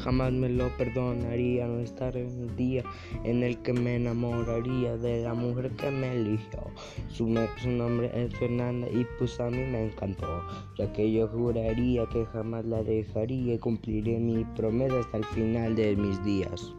jamás me lo perdonaría no estar en un día en el que me enamoraría de la mujer que me eligió. Su, su nombre es Fernanda y pues a mí me encantó, ya que yo juraría que jamás la dejaría y cumpliré mi promesa hasta el final de mis días.